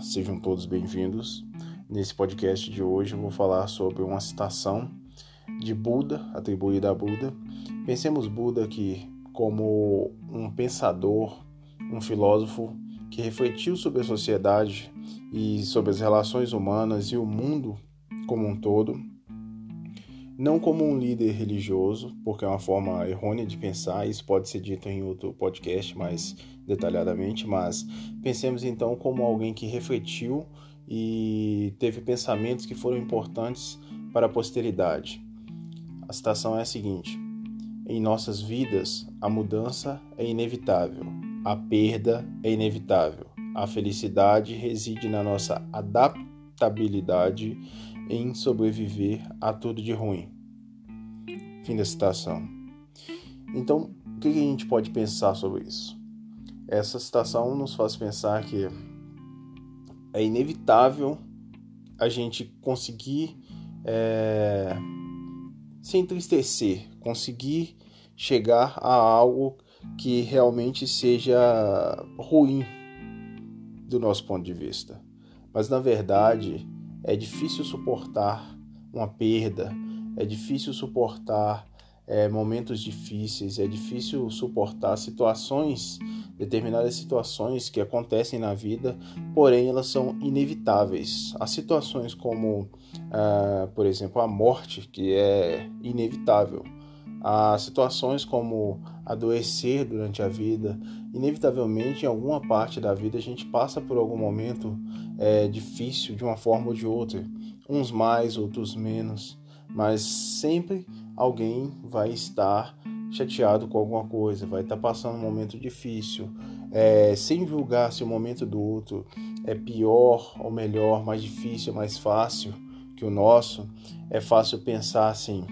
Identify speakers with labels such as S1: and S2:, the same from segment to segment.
S1: Sejam todos bem-vindos. Nesse podcast de hoje eu vou falar sobre uma citação de Buda, atribuída a Buda. Pensemos Buda aqui como um pensador, um filósofo que refletiu sobre a sociedade e sobre as relações humanas e o mundo como um todo não como um líder religioso, porque é uma forma errônea de pensar, isso pode ser dito em outro podcast mais detalhadamente, mas pensemos então como alguém que refletiu e teve pensamentos que foram importantes para a posteridade. A citação é a seguinte: Em nossas vidas, a mudança é inevitável, a perda é inevitável, a felicidade reside na nossa adaptabilidade em sobreviver a tudo de ruim. Fim da citação. Então, o que a gente pode pensar sobre isso? Essa citação nos faz pensar que é inevitável a gente conseguir é, se entristecer, conseguir chegar a algo que realmente seja ruim do nosso ponto de vista. Mas na verdade, é difícil suportar uma perda, é difícil suportar é, momentos difíceis, é difícil suportar situações, determinadas situações que acontecem na vida, porém elas são inevitáveis. Há situações como, ah, por exemplo, a morte, que é inevitável. Há situações como adoecer durante a vida. Inevitavelmente, em alguma parte da vida, a gente passa por algum momento é, difícil de uma forma ou de outra, uns mais, outros menos, mas sempre alguém vai estar chateado com alguma coisa, vai estar passando um momento difícil, é, sem julgar se o momento do outro é pior ou melhor, mais difícil, mais fácil que o nosso. É fácil pensar assim: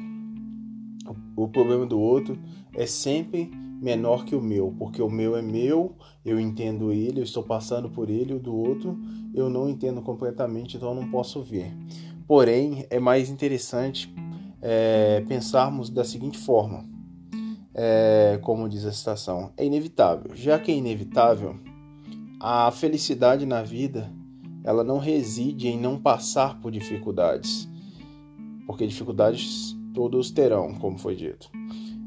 S1: o problema do outro é sempre menor que o meu, porque o meu é meu, eu entendo ele, eu estou passando por ele, o do outro eu não entendo completamente, então não posso ver. Porém, é mais interessante é, pensarmos da seguinte forma, é, como diz a citação, é inevitável. Já que é inevitável, a felicidade na vida ela não reside em não passar por dificuldades, porque dificuldades todos terão, como foi dito.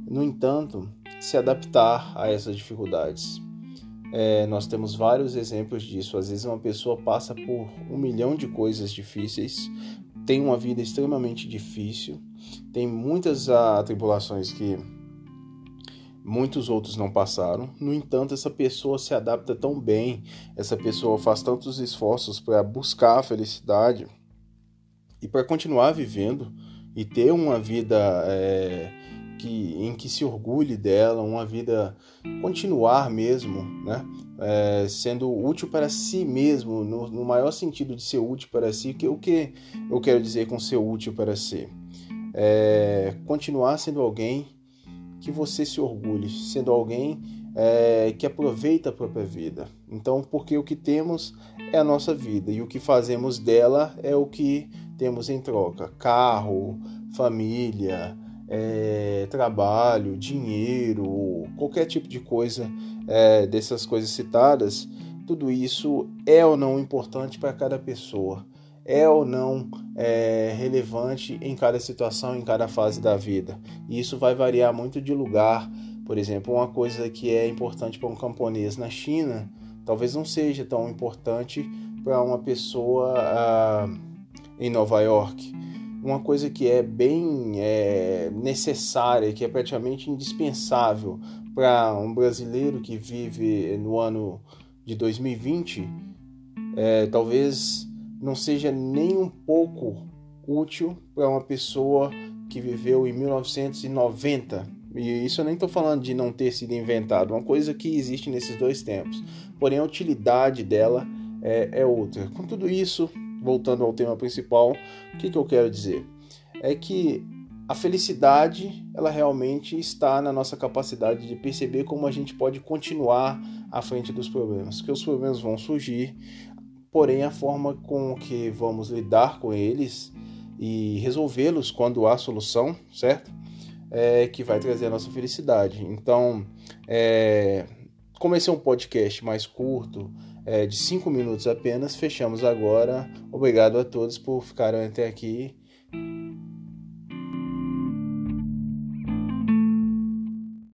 S1: No entanto, se adaptar a essas dificuldades. É, nós temos vários exemplos disso. Às vezes, uma pessoa passa por um milhão de coisas difíceis, tem uma vida extremamente difícil, tem muitas atribulações que muitos outros não passaram. No entanto, essa pessoa se adapta tão bem, essa pessoa faz tantos esforços para buscar a felicidade e para continuar vivendo e ter uma vida é, que, em que se orgulhe dela, uma vida continuar mesmo, né? É, sendo útil para si mesmo, no, no, maior sentido de ser útil para si, que o que eu quero dizer com ser útil para si? É, continuar sendo alguém que você se orgulhe, sendo alguém é, que aproveita a própria vida. Então, porque o que temos é a nossa vida e o que fazemos dela é o que temos em troca: carro, família, é, trabalho, dinheiro, qualquer tipo de coisa é, dessas coisas citadas, tudo isso é ou não importante para cada pessoa, é ou não é, relevante em cada situação, em cada fase da vida. E isso vai variar muito de lugar. Por exemplo, uma coisa que é importante para um camponês na China, talvez não seja tão importante para uma pessoa ah, em Nova York uma coisa que é bem é, necessária, que é praticamente indispensável para um brasileiro que vive no ano de 2020, é, talvez não seja nem um pouco útil para uma pessoa que viveu em 1990. E isso eu nem estou falando de não ter sido inventado, uma coisa que existe nesses dois tempos. Porém, a utilidade dela é, é outra. Com tudo isso, voltando ao tema principal, o que, que eu quero dizer? É que a felicidade, ela realmente está na nossa capacidade de perceber como a gente pode continuar à frente dos problemas, que os problemas vão surgir, porém a forma com que vamos lidar com eles e resolvê-los quando há solução, certo? É que vai trazer a nossa felicidade. Então, é, como esse é um podcast mais curto, é, de 5 minutos apenas. Fechamos agora. Obrigado a todos por ficarem até aqui